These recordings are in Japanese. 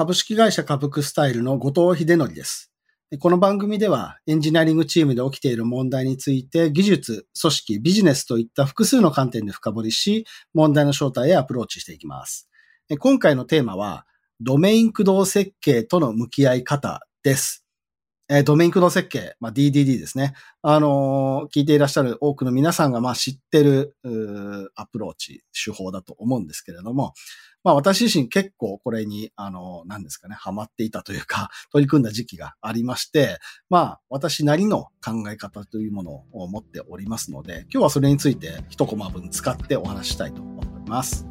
株式会社株クスタイルの後藤秀則です。この番組ではエンジニアリングチームで起きている問題について技術、組織、ビジネスといった複数の観点で深掘りし、問題の正体へアプローチしていきます。今回のテーマは、ドメイン駆動設計との向き合い方です。ドメイン駆動設計、まあ、DDD ですね。あのー、聞いていらっしゃる多くの皆さんがまあ知ってるアプローチ、手法だと思うんですけれども、まあ私自身結構これに、あの、何ですかね、ハマっていたというか、取り組んだ時期がありまして、まあ私なりの考え方というものを持っておりますので、今日はそれについて一コマ分使ってお話したいと思います。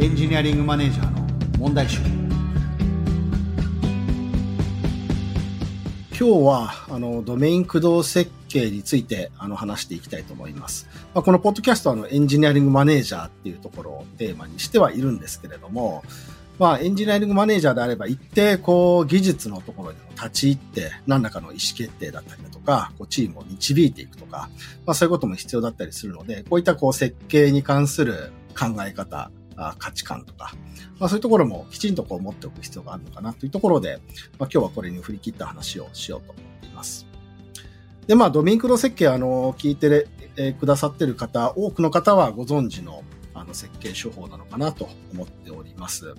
エンジニアリングマネージャーの問題集。今日は、あの、ドメイン駆動設計について、あの、話していきたいと思います。まあ、このポッドキャストは、あの、エンジニアリングマネージャーっていうところをテーマにしてはいるんですけれども、まあ、エンジニアリングマネージャーであれば、一定、こう、技術のところに立ち入って、何らかの意思決定だったりだとか、こう、チームを導いていくとか、まあ、そういうことも必要だったりするので、こういった、こう、設計に関する考え方、価値観とか、まあ、そういうところもきちんとこう持っておく必要があるのかなというところで、まあ、今日はこれに振り切った話をしようと思っています。で、まあ、ドミンクロ設計、あの、聞いて、え、くださってる方、多くの方はご存知の、あの、設計手法なのかなと思っております。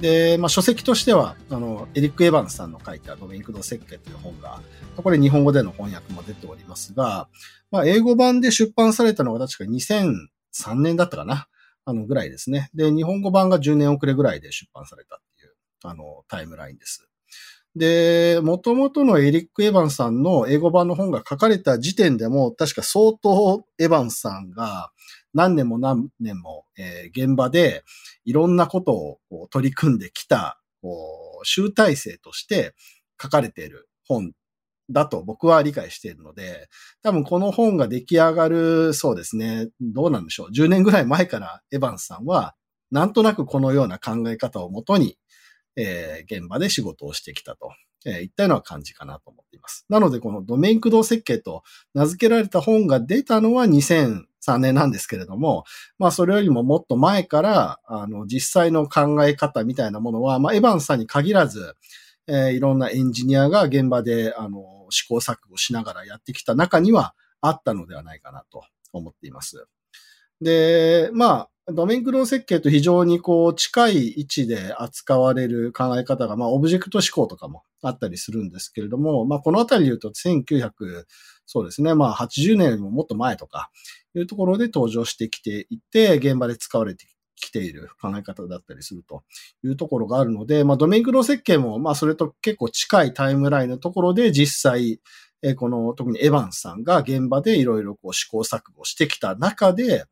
で、まあ、書籍としては、あの、エリック・エヴァンスさんの書いたドミンクロ設計という本が、これ日本語での翻訳も出ておりますが、まあ、英語版で出版されたのが確か2003年だったかな。あの、ぐらいですね。で、日本語版が10年遅れぐらいで出版されたっていう、あの、タイムラインです。で、元々のエリック・エヴァンさんの英語版の本が書かれた時点でも、確か相当エヴァンさんが何年も何年も、えー、現場でいろんなことを取り組んできた、集大成として書かれている本だと僕は理解しているので、多分この本が出来上がる、そうですね、どうなんでしょう。10年ぐらい前からエヴァンスさんは、なんとなくこのような考え方をもとに、えー、現場で仕事をしてきたと、えー、いったような感じかなと思っています。なので、このドメイン駆動設計と名付けられた本が出たのは2003年なんですけれども、まあそれよりももっと前から、あの、実際の考え方みたいなものは、まあエヴァンスさんに限らず、えー、いろんなエンジニアが現場で、あの、試行錯誤しながらやってきた中にはあったのではないかなと思っています。で、まあ、ドメイン駆動設計と非常にこう近い位置で扱われる考え方が、まあ、オブジェクト思考とかもあったりするんですけれども、まあ、このあたりで言うと1900、そうですね、まあ、80年よりももっと前とかいうところで登場してきていて、現場で使われてきている考え方だったりするというところがあるので、まあ、ドメイン駆動設計も、まあ、それと結構近いタイムラインのところで実際、えこの、特にエヴァンスさんが現場でいろいろこう試行錯誤してきた中で、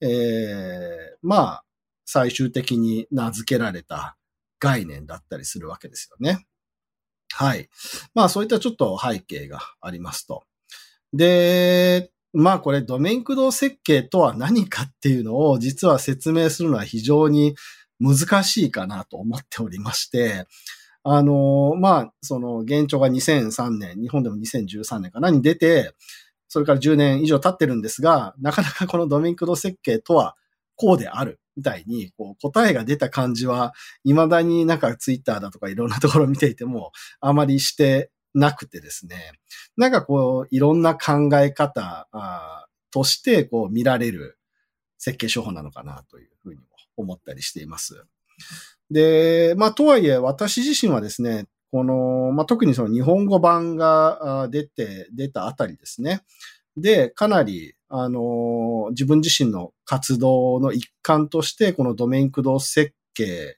えー、まあ、最終的に名付けられた概念だったりするわけですよね。はい。まあ、そういったちょっと背景がありますと。で、まあこれドメイン駆動設計とは何かっていうのを実は説明するのは非常に難しいかなと思っておりまして、あの、まあ、その現状が2003年、日本でも2013年かなに出て、それから10年以上経ってるんですが、なかなかこのドメイン駆動設計とはこうであるみたいに、こう答えが出た感じは、未だになんかツイッターだとかいろんなところ見ていても、あまりしてなくてですね、なんかこう、いろんな考え方としてこう見られる設計手法なのかなというふうにも思ったりしています。で、まあ、とはいえ、私自身はですね、この、まあ、特にその日本語版が出て、出たあたりですね。で、かなり、あの、自分自身の活動の一環として、このドメイン駆動設計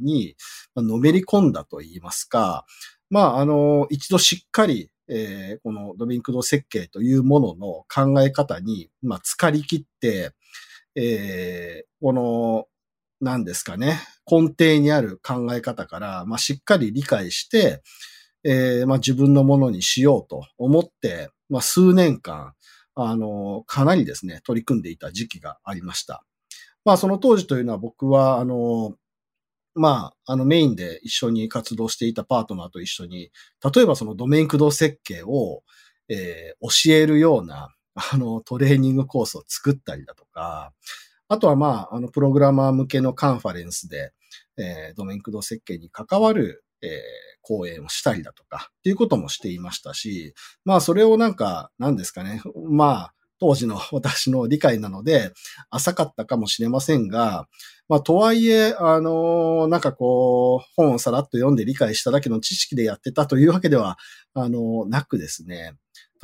にのめり込んだといいますか、まあ、あの、一度しっかり、えー、このドメイン駆動設計というものの考え方に、まあ、疲り切って、えー、この、何ですかね、根底にある考え方から、まあ、しっかり理解して、えー、まあ、自分のものにしようと思って、まあ、数年間、あの、かなりですね、取り組んでいた時期がありました。まあ、その当時というのは僕は、あの、まあ、あのメインで一緒に活動していたパートナーと一緒に、例えばそのドメイン駆動設計を、えー、教えるような、あの、トレーニングコースを作ったりだとか、あとはまあ、あの、プログラマー向けのカンファレンスで、えー、ドメイン駆動設計に関わる、えー、講演をしたりだとか、っていうこともしていましたし、まあ、それをなんか、何ですかね。まあ、当時の私の理解なので、浅かったかもしれませんが、まあ、とはいえ、あの、なんかこう、本をさらっと読んで理解しただけの知識でやってたというわけでは、あの、なくですね、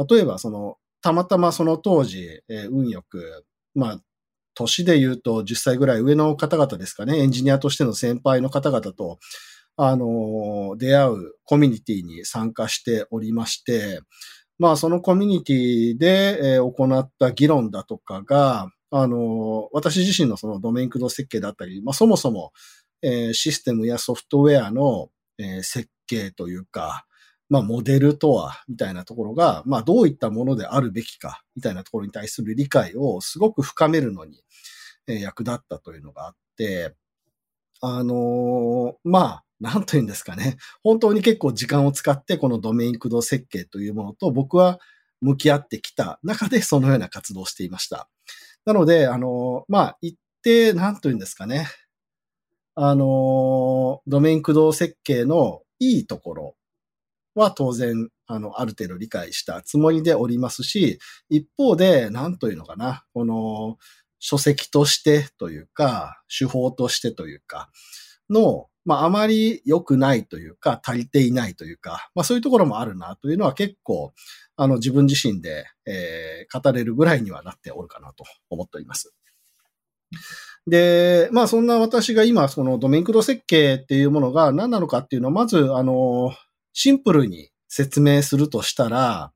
例えばその、たまたまその当時、えー、運よく、まあ、年で言うと10歳ぐらい上の方々ですかね、エンジニアとしての先輩の方々と、あの、出会うコミュニティに参加しておりまして、まあ、そのコミュニティで、え、行った議論だとかが、あの、私自身のそのドメイン駆動設計だったり、まあ、そもそも、えー、システムやソフトウェアの、えー、設計というか、まあ、モデルとは、みたいなところが、まあ、どういったものであるべきか、みたいなところに対する理解をすごく深めるのに、えー、役立ったというのがあって、あのー、まあ、なんというんですかね。本当に結構時間を使ってこのドメイン駆動設計というものと僕は向き合ってきた中でそのような活動をしていました。なので、あの、まあ、一定、なんというんですかね。あの、ドメイン駆動設計のいいところは当然、あの、ある程度理解したつもりでおりますし、一方で、なんというのかな、この、書籍としてというか、手法としてというか、の、まあ、あまり良くないというか、足りていないというか、まあ、そういうところもあるなというのは結構、あの、自分自身で、えー、語れるぐらいにはなっておるかなと思っております。で、まあ、そんな私が今、そのドメイン駆動設計っていうものが何なのかっていうのは、まず、あの、シンプルに説明するとしたら、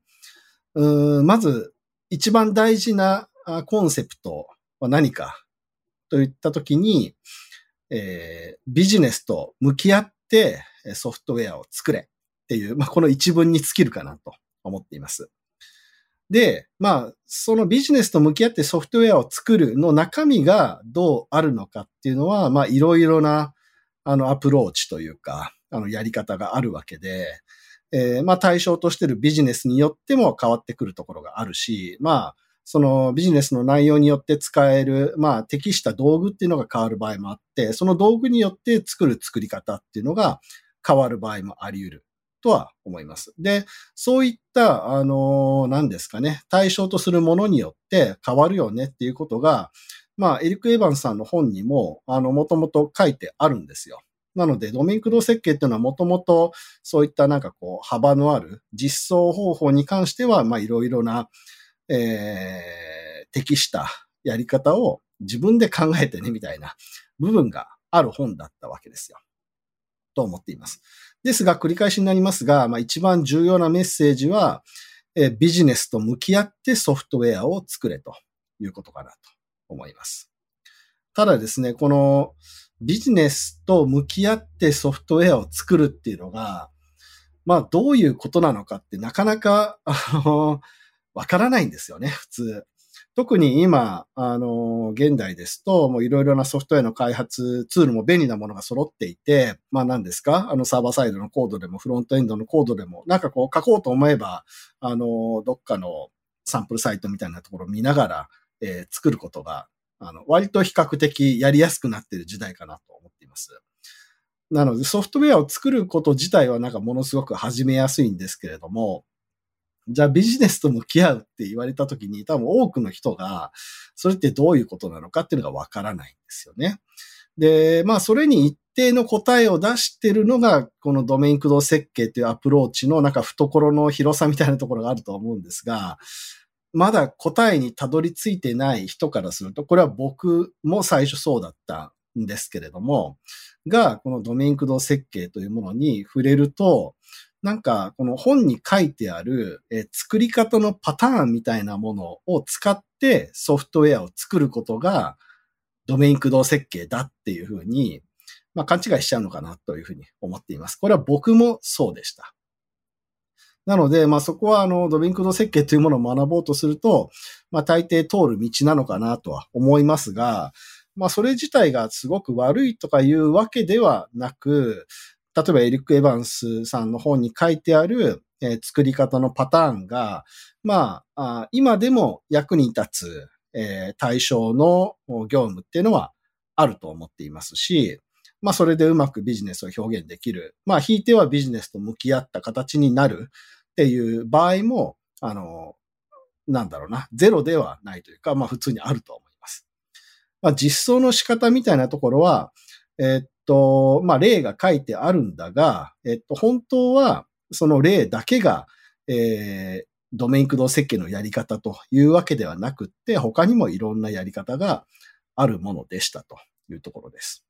うんまず、一番大事なコンセプトは何かといったときに、えー、ビジネスと向き合ってソフトウェアを作れっていう、まあ、この一文に尽きるかなと思っています。で、まあ、そのビジネスと向き合ってソフトウェアを作るの中身がどうあるのかっていうのは、まあ、いろいろな、あの、アプローチというか、あの、やり方があるわけで、えー、まあ、対象としているビジネスによっても変わってくるところがあるし、まあ、そのビジネスの内容によって使える、まあ適した道具っていうのが変わる場合もあって、その道具によって作る作り方っていうのが変わる場合もあり得るとは思います。で、そういった、あの、何ですかね、対象とするものによって変わるよねっていうことが、まあ、エリック・エヴァンさんの本にも、あの、もともと書いてあるんですよ。なので、ドメイン駆動設計っていうのはもともとそういったなんかこう、幅のある実装方法に関しては、まあ、いろいろな、えー、適したやり方を自分で考えてね、みたいな部分がある本だったわけですよ。と思っています。ですが、繰り返しになりますが、まあ、一番重要なメッセージは、えビジネスと向き合ってソフトウェアを作れということかなと思います。ただですね、このビジネスと向き合ってソフトウェアを作るっていうのが、まあどういうことなのかってなかなか、あの、わからないんですよね、普通。特に今、あの、現代ですと、もういろいろなソフトウェアの開発ツールも便利なものが揃っていて、まあ何ですか？あのサーバーサイドのコードでもフロントエンドのコードでも、なんかこう書こうと思えば、あの、どっかのサンプルサイトみたいなところを見ながら、えー、作ることが、あの、割と比較的やりやすくなっている時代かなと思っています。なのでソフトウェアを作ること自体はなんかものすごく始めやすいんですけれども、じゃあビジネスと向き合うって言われた時に多分多くの人が、それってどういうことなのかっていうのがわからないんですよね。で、まあそれに一定の答えを出してるのが、このドメイン駆動設計というアプローチのなんか懐の広さみたいなところがあると思うんですが、まだ答えにたどり着いてない人からすると、これは僕も最初そうだったんですけれども、が、このドメイン駆動設計というものに触れると、なんか、この本に書いてある、え作り方のパターンみたいなものを使ってソフトウェアを作ることが、ドメイン駆動設計だっていうふうに、まあ、勘違いしちゃうのかなというふうに思っています。これは僕もそうでした。なので、まあそこはあの、ドメイン駆動設計というものを学ぼうとすると、まあ大抵通る道なのかなとは思いますが、まあそれ自体がすごく悪いとかいうわけではなく、例えばエリック・エヴァンスさんの本に書いてある、えー、作り方のパターンが、まあ、あ今でも役に立つ、えー、対象の業務っていうのはあると思っていますし、まあそれでうまくビジネスを表現できる。まあ引いてはビジネスと向き合った形になるっていう場合も、あの、なんだろうな、ゼロではないというか、まあ普通にあると思います。まあ実装の仕方みたいなところは、えー、っと、まあ例が書いてあるんだが、えっと、本当はその例だけが、えー、ドメイン駆動設計のやり方というわけではなくって、他にもいろんなやり方があるものでしたというところです。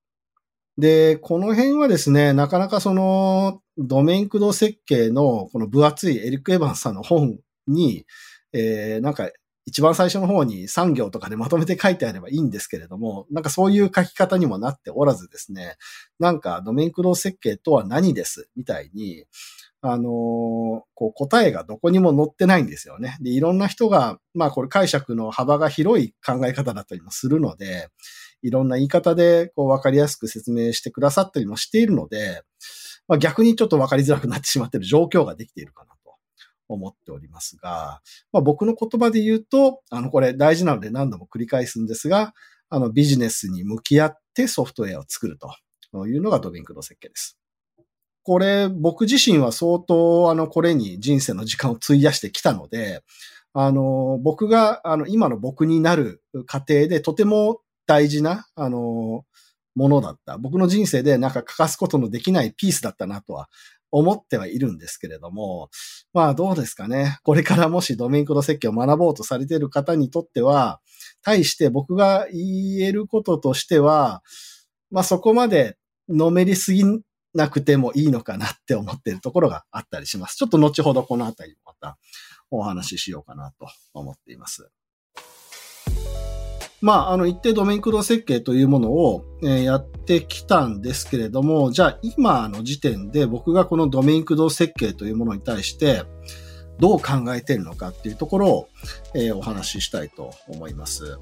で、この辺はですね、なかなかそのドメイン駆動設計のこの分厚いエリック・エヴァンさんの本に、えー、なんか一番最初の方に産業とかでまとめて書いてあればいいんですけれども、なんかそういう書き方にもなっておらずですね、なんかドメイン駆動設計とは何ですみたいに、あのー、こう答えがどこにも載ってないんですよね。で、いろんな人が、まあこれ解釈の幅が広い考え方だったりもするので、いろんな言い方でこう分かりやすく説明してくださったりもしているので、まあ、逆にちょっと分かりづらくなってしまっている状況ができているかな思っておりますが、まあ、僕の言葉で言うと、あの、これ大事なので何度も繰り返すんですが、あの、ビジネスに向き合ってソフトウェアを作るというのがドビンクの設計です。これ、僕自身は相当、あの、これに人生の時間を費やしてきたので、あの、僕が、あの、今の僕になる過程でとても大事な、あの、ものだった。僕の人生でなんか欠かすことのできないピースだったなとは思ってはいるんですけれども、まあどうですかね。これからもしドメインコード設計を学ぼうとされている方にとっては、対して僕が言えることとしては、まあそこまでのめりすぎなくてもいいのかなって思っているところがあったりします。ちょっと後ほどこのあたりまたお話ししようかなと思っています。まあ、あの、一定ドメイン駆動設計というものを、えやってきたんですけれども、じゃあ今の時点で僕がこのドメイン駆動設計というものに対して、どう考えてるのかっていうところを、えー、お話ししたいと思います。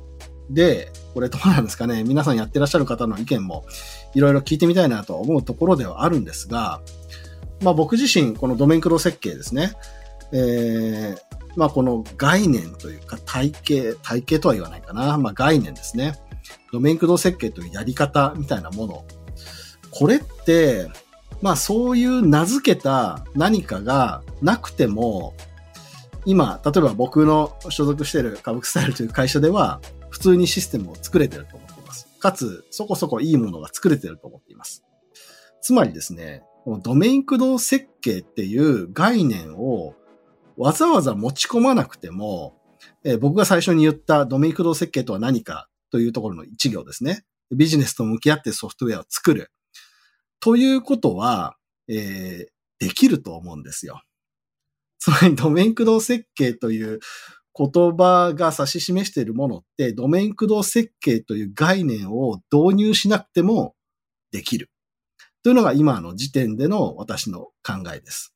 で、これどうなんですかね？皆さんやってらっしゃる方の意見もいろいろ聞いてみたいなと思うところではあるんですが、まあ僕自身このドメイン駆動設計ですね、えー、まあこの概念というか体系、体系とは言わないかな。まあ概念ですね。ドメイン駆動設計というやり方みたいなもの。これって、まあそういう名付けた何かがなくても、今、例えば僕の所属している株スタイルという会社では、普通にシステムを作れてると思っています。かつ、そこそこいいものが作れてると思っています。つまりですね、このドメイン駆動設計っていう概念をわざわざ持ち込まなくても、えー、僕が最初に言ったドメイン駆動設計とは何かというところの一行ですね。ビジネスと向き合ってソフトウェアを作る。ということは、えー、できると思うんですよ。つまりドメイン駆動設計という言葉が指し示しているものって、ドメイン駆動設計という概念を導入しなくてもできる。というのが今の時点での私の考えです。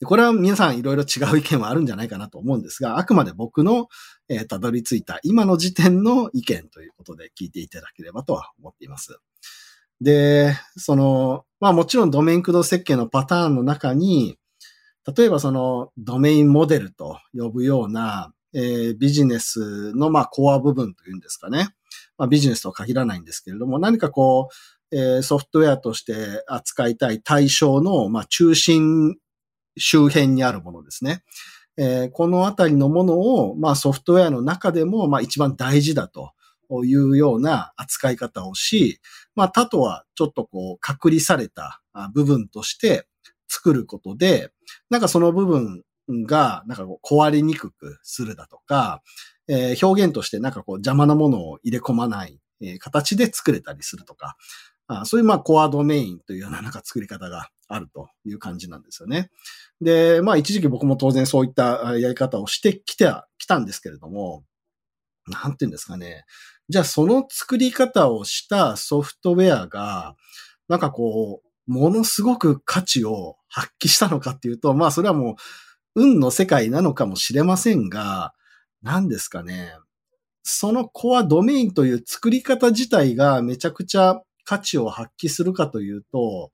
でこれは皆さんいろいろ違う意見はあるんじゃないかなと思うんですが、あくまで僕の、えー、たどり着いた今の時点の意見ということで聞いていただければとは思っています。で、その、まあもちろんドメイン駆動設計のパターンの中に、例えばそのドメインモデルと呼ぶような、えー、ビジネスのまあコア部分というんですかね。まあビジネスとは限らないんですけれども、何かこう、え、ソフトウェアとして扱いたい対象の、まあ、中心周辺にあるものですね。えー、このあたりのものを、まあソフトウェアの中でも、まあ一番大事だというような扱い方をし、まあ他とはちょっとこう隔離された部分として作ることで、なんかその部分がなんかこう壊れにくくするだとか、えー、表現としてなんかこう邪魔なものを入れ込まない、形で作れたりするとか、あそういうまあコアドメインというようななんか作り方があるという感じなんですよね。で、まあ一時期僕も当然そういったやり方をしてきてはきたんですけれども、なんていうんですかね。じゃあその作り方をしたソフトウェアが、なんかこう、ものすごく価値を発揮したのかっていうと、まあそれはもう運の世界なのかもしれませんが、何ですかね。そのコアドメインという作り方自体がめちゃくちゃ価値を発揮するかというと、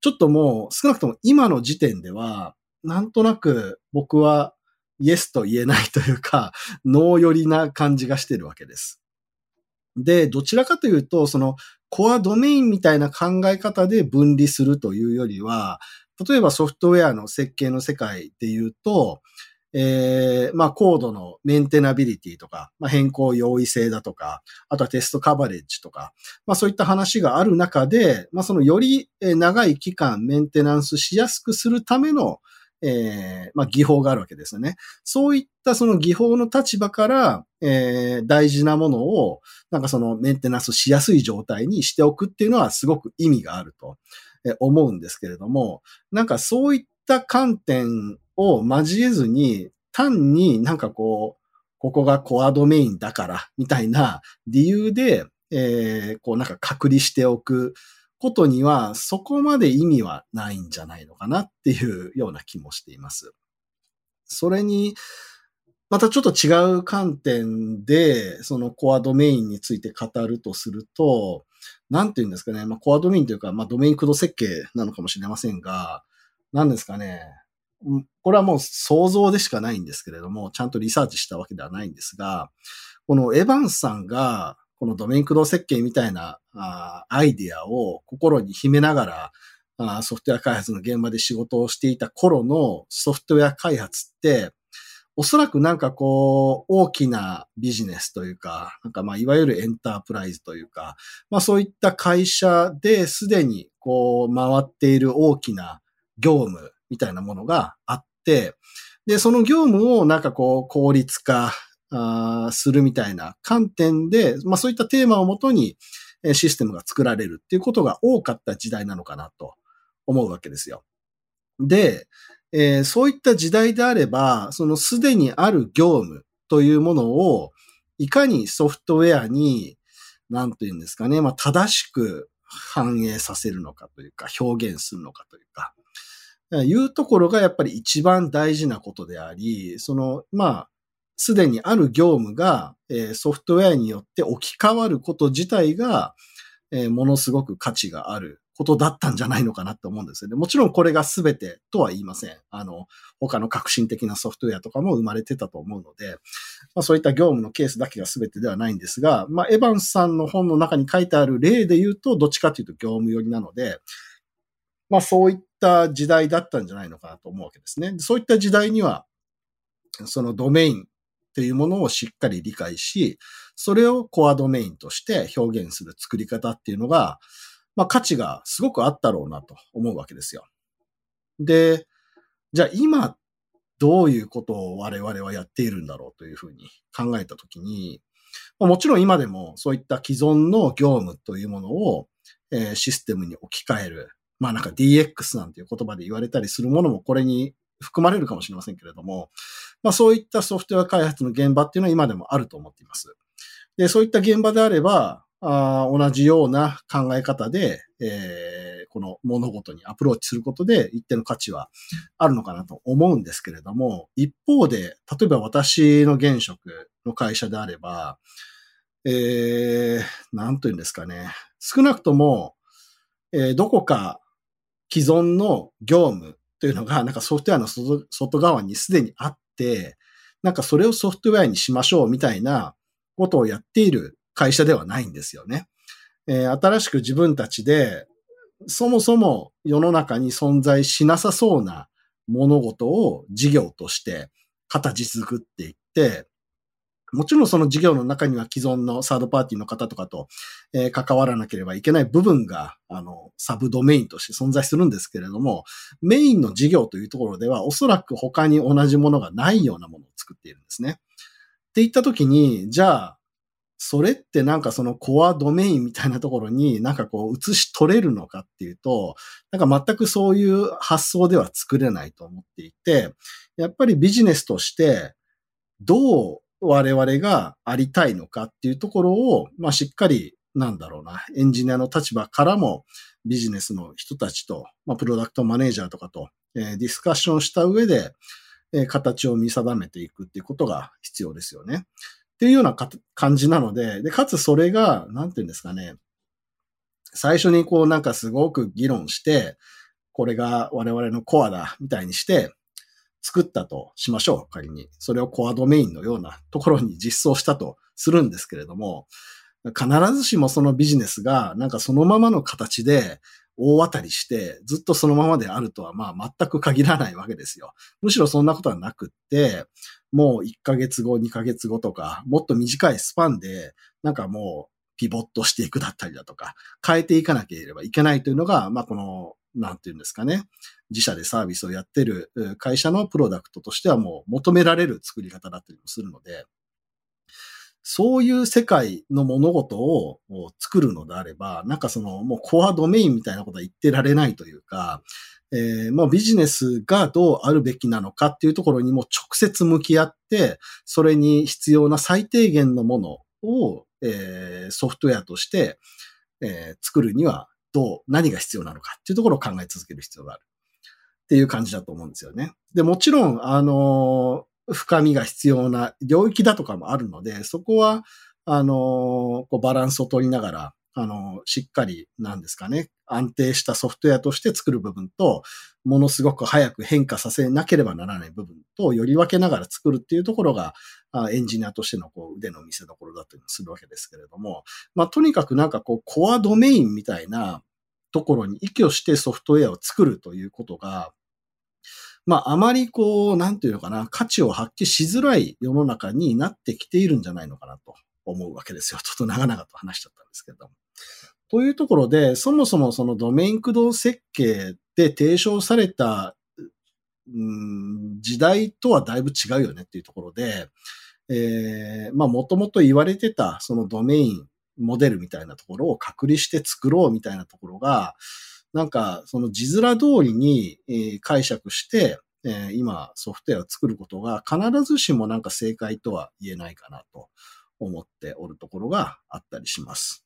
ちょっともう少なくとも今の時点では、なんとなく僕はイエスと言えないというか、ノー寄りな感じがしてるわけです。で、どちらかというと、そのコアドメインみたいな考え方で分離するというよりは、例えばソフトウェアの設計の世界で言うと、えー、まあ、コードのメンテナビリティとか、まあ、変更容易性だとか、あとはテストカバレッジとか、まあ、そういった話がある中で、まあ、そのより長い期間メンテナンスしやすくするための、えー、まあ、技法があるわけですよね。そういったその技法の立場から、えー、大事なものを、なんかそのメンテナンスしやすい状態にしておくっていうのはすごく意味があると思うんですけれども、なんかそういった観点を交えずに、単になんかこう、ここがコアドメインだから、みたいな理由で、えー、こうなんか隔離しておくことには、そこまで意味はないんじゃないのかなっていうような気もしています。それに、またちょっと違う観点で、そのコアドメインについて語るとすると、なんて言うんですかね、まあ、コアドメインというか、まあ、ドメイン駆動設計なのかもしれませんが、何ですかね、これはもう想像でしかないんですけれども、ちゃんとリサーチしたわけではないんですが、このエヴァンスさんが、このドメイン駆動設計みたいなあアイディアを心に秘めながらあ、ソフトウェア開発の現場で仕事をしていた頃のソフトウェア開発って、おそらくなんかこう、大きなビジネスというか、なんかまあ、いわゆるエンタープライズというか、まあそういった会社ですでにこう、回っている大きな業務みたいなものがあって、で、その業務をなんかこう、効率化するみたいな観点で、まあそういったテーマをもとにシステムが作られるっていうことが多かった時代なのかなと思うわけですよ。で、えー、そういった時代であれば、そのすでにある業務というものを、いかにソフトウェアに、なんというんですかね、まあ正しく反映させるのかというか、表現するのかというか、いうところがやっぱり一番大事なことであり、その、まあ、すでにある業務が、えー、ソフトウェアによって置き換わること自体が、えー、ものすごく価値があることだったんじゃないのかなって思うんですよね。もちろんこれが全てとは言いません。あの、他の革新的なソフトウェアとかも生まれてたと思うので、まあ、そういった業務のケースだけが全てではないんですが、まあ、エヴァンスさんの本の中に書いてある例で言うと、どっちかというと業務寄りなので、まあそういった時代だったんじゃないのかなと思うわけですね。そういった時代には、そのドメインっていうものをしっかり理解し、それをコアドメインとして表現する作り方っていうのが、まあ価値がすごくあったろうなと思うわけですよ。で、じゃあ今どういうことを我々はやっているんだろうというふうに考えたときに、もちろん今でもそういった既存の業務というものを、システムに置き換える。まあなんか DX なんていう言葉で言われたりするものもこれに含まれるかもしれませんけれども、まあそういったソフトウェア開発の現場っていうのは今でもあると思っています。で、そういった現場であれば、あ同じような考え方で、えー、この物事にアプローチすることで一定の価値はあるのかなと思うんですけれども、一方で、例えば私の現職の会社であれば、えー、なんというんですかね。少なくとも、えー、どこか既存の業務というのが、なんかソフトウェアの外側にすでにあって、なんかそれをソフトウェアにしましょうみたいなことをやっている会社ではないんですよね。えー、新しく自分たちで、そもそも世の中に存在しなさそうな物事を事業として形作っていって、もちろんその事業の中には既存のサードパーティーの方とかと、えー、関わらなければいけない部分が、あの、サブドメインとして存在するんですけれども、メインの事業というところでは、おそらく他に同じものがないようなものを作っているんですね。って言ったときに、じゃあ、それってなんかそのコアドメインみたいなところになんかこう映し取れるのかっていうと、なんか全くそういう発想では作れないと思っていて、やっぱりビジネスとしてどう我々がありたいのかっていうところを、まあ、しっかり、なんだろうな、エンジニアの立場からもビジネスの人たちと、まあ、プロダクトマネージャーとかと、えー、ディスカッションした上で、えー、形を見定めていくっていうことが必要ですよね。っていうような感じなので、で、かつそれが、なんていうんですかね、最初にこうなんかすごく議論して、これが我々のコアだ、みたいにして、作ったとしましょう、仮に。それをコアドメインのようなところに実装したとするんですけれども、必ずしもそのビジネスがなんかそのままの形で大当たりしてずっとそのままであるとはまあ全く限らないわけですよ。むしろそんなことはなくって、もう1ヶ月後、2ヶ月後とか、もっと短いスパンで、なんかもうピボットしていくだったりだとか、変えていかなければいけないというのが、まあこの、なんていうんですかね。自社でサービスをやってる会社のプロダクトとしてはもう求められる作り方だったりもするので、そういう世界の物事を作るのであれば、なんかそのもうコアドメインみたいなことは言ってられないというか、えー、もうビジネスがどうあるべきなのかっていうところにも直接向き合って、それに必要な最低限のものを、えー、ソフトウェアとして、えー、作るにはどう、何が必要なのかっていうところを考え続ける必要がある。っていう感じだと思うんですよね。で、もちろん、あの深みが必要な領域だとかもあるので、そこは、あの、こうバランスを取りながら、あの、しっかり、なんですかね、安定したソフトウェアとして作る部分と、ものすごく早く変化させなければならない部分と、より分けながら作るっていうところが、エンジニアとしてのこう腕の見せ所だったりするわけですけれども、まあ、とにかくなんかこう、コアドメインみたいなところに依拠してソフトウェアを作るということが、まあ、あまりこう、なんていうのかな、価値を発揮しづらい世の中になってきているんじゃないのかなと思うわけですよ。ちょっと長々と話しちゃったんですけども。というところで、そもそもそのドメイン駆動設計で提唱された、うん、時代とはだいぶ違うよねっていうところで、えー、まあもともと言われてたそのドメインモデルみたいなところを隔離して作ろうみたいなところが、なんか、その字面通りに、え解釈して、え今ソフトウェアを作ることが必ずしもなんか正解とは言えないかなと思っておるところがあったりします。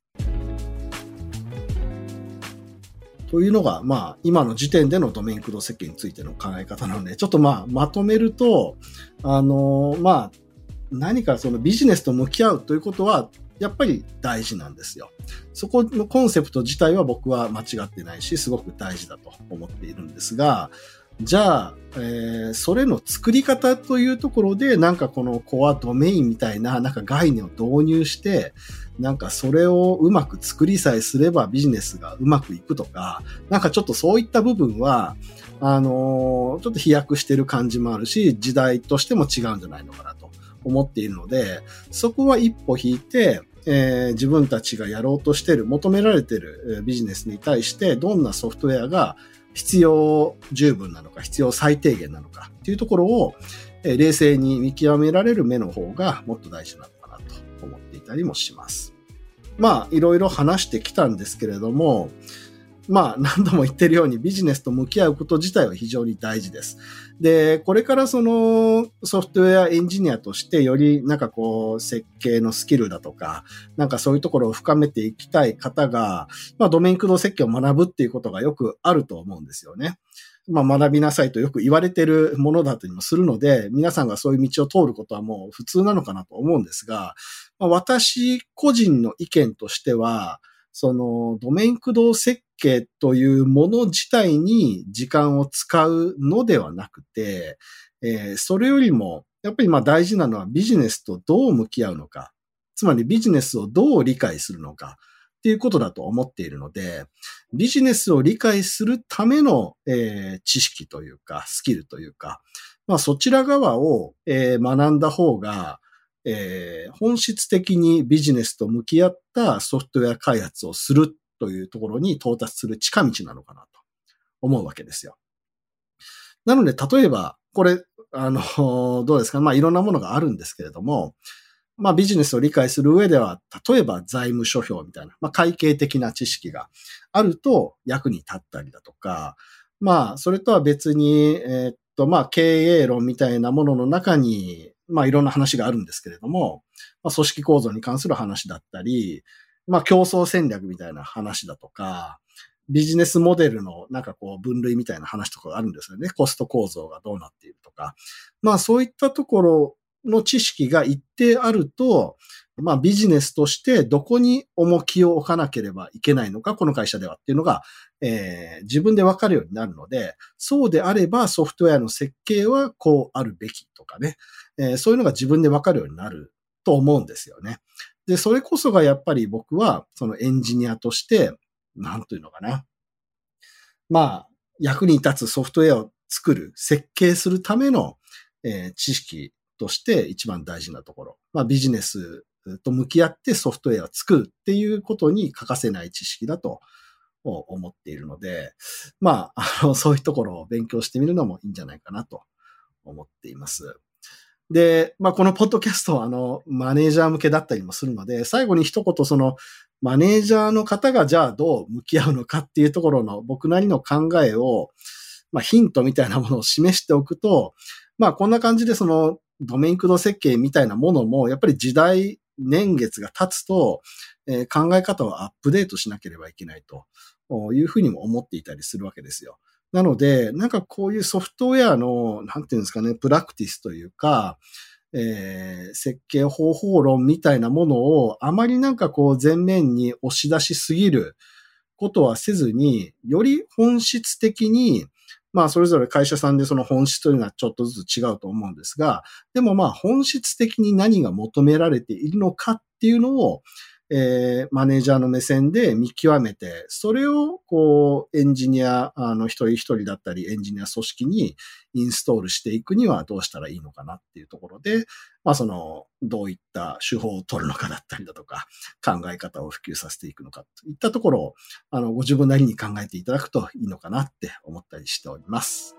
というのが、まあ、今の時点でのドメイン駆動設計についての考え方なので、ちょっとまあ、まとめると、あの、まあ、何かそのビジネスと向き合うということは、やっぱり大事なんですよ。そこのコンセプト自体は僕は間違ってないし、すごく大事だと思っているんですが、じゃあ、えー、それの作り方というところで、なんかこのコアドメインみたいな、なんか概念を導入して、なんかそれをうまく作りさえすればビジネスがうまくいくとか、なんかちょっとそういった部分は、あのー、ちょっと飛躍してる感じもあるし、時代としても違うんじゃないのかなと思っているので、そこは一歩引いて、えー、自分たちがやろうとしている、求められているビジネスに対して、どんなソフトウェアが必要十分なのか、必要最低限なのかっていうところを、え、冷静に見極められる目の方がもっと大事なのかなと思っていたりもします。まあ、いろいろ話してきたんですけれども、まあ、何度も言ってるようにビジネスと向き合うこと自体は非常に大事です。で、これからそのソフトウェアエンジニアとしてよりなんかこう設計のスキルだとか、なんかそういうところを深めていきたい方が、まあドメイン駆動設計を学ぶっていうことがよくあると思うんですよね。まあ学びなさいとよく言われてるものだったりもするので、皆さんがそういう道を通ることはもう普通なのかなと思うんですが、まあ、私個人の意見としては、そのドメイン駆動設計というもの自体に時間を使うのではなくて、えー、それよりも、やっぱりまあ大事なのはビジネスとどう向き合うのか。つまりビジネスをどう理解するのか。っていうことだと思っているので、ビジネスを理解するための、えー、知識というか、スキルというか、まあそちら側を、えー、学んだ方が、えー、本質的にビジネスと向き合ったソフトウェア開発をするというところに到達する近道なのかなと思うわけですよ。なので、例えば、これ、あの、どうですか？まあ、いろんなものがあるんですけれども、まあ、ビジネスを理解する上では、例えば財務諸表みたいな、まあ、会計的な知識があると役に立ったりだとか、まあ、それとは別に、えー、っと、まあ、経営論みたいなものの中に、まあいろんな話があるんですけれども、まあ、組織構造に関する話だったり、まあ競争戦略みたいな話だとか、ビジネスモデルのなんかこう分類みたいな話とかがあるんですよね。コスト構造がどうなっているとか。まあそういったところの知識が一定あると、まあビジネスとしてどこに重きを置かなければいけないのか、この会社ではっていうのが、えー、自分でわかるようになるので、そうであればソフトウェアの設計はこうあるべきとかね、えー、そういうのが自分でわかるようになると思うんですよね。で、それこそがやっぱり僕は、そのエンジニアとして、なんというのかな。まあ、役に立つソフトウェアを作る、設計するための、えー、知識として一番大事なところ。まあ、ビジネスと向き合ってソフトウェアを作るっていうことに欠かせない知識だと思っているので、まあ、あの、そういうところを勉強してみるのもいいんじゃないかなと思っています。で、まあ、このポッドキャストは、あの、マネージャー向けだったりもするので、最後に一言、その、マネージャーの方がじゃあどう向き合うのかっていうところの僕なりの考えを、まあ、ヒントみたいなものを示しておくと、まあ、こんな感じでその、ドメイン駆動設計みたいなものも、やっぱり時代、年月が経つと、えー、考え方をアップデートしなければいけないというふうにも思っていたりするわけですよ。なので、なんかこういうソフトウェアの、なんていうんですかね、プラクティスというか、えー、設計方法論みたいなものをあまりなんかこう前面に押し出しすぎることはせずに、より本質的に、まあそれぞれ会社さんでその本質というのはちょっとずつ違うと思うんですが、でもまあ本質的に何が求められているのかっていうのを、えー、マネージャーの目線で見極めて、それを、こう、エンジニア、あの、一人一人だったり、エンジニア組織にインストールしていくにはどうしたらいいのかなっていうところで、まあ、その、どういった手法を取るのかだったりだとか、考え方を普及させていくのかといったところを、あの、ご自分なりに考えていただくといいのかなって思ったりしております。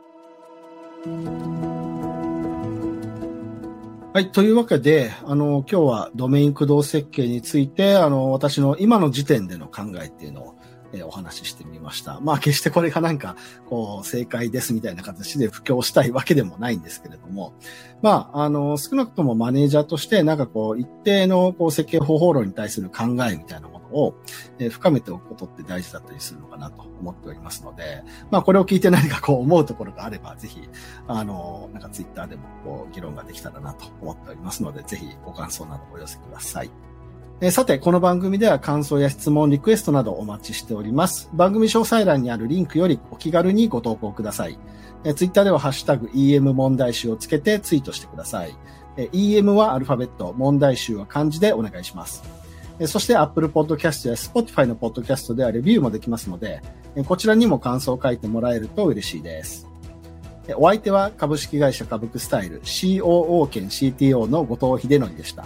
はい。というわけで、あの、今日はドメイン駆動設計について、あの、私の今の時点での考えっていうのを、えー、お話ししてみました。まあ、決してこれがなんか、こう、正解ですみたいな形で布教したいわけでもないんですけれども、まあ、あの、少なくともマネージャーとして、なんかこう、一定の、こう、設計方法論に対する考えみたいなものを、え深めておくことって大事だったりするのかなと思っておりますので、まあこれを聞いて何かこう思うところがあれば、ぜひ、あの、なんかツイッターでもこう議論ができたらなと思っておりますので、ぜひご感想などお寄せください。えさて、この番組では感想や質問、リクエストなどお待ちしております。番組詳細欄にあるリンクよりお気軽にご投稿ください。えツイッターではハッシュタグ EM 問題集をつけてツイートしてください。え EM はアルファベット、問題集は漢字でお願いします。えそして Apple Podcast や Spotify の Podcast ではレビューもできますので、えこちらにも感想を書いてもらえると嬉しいです。お相手は株式会社株クスタイル COO 兼 CTO の後藤秀則でした。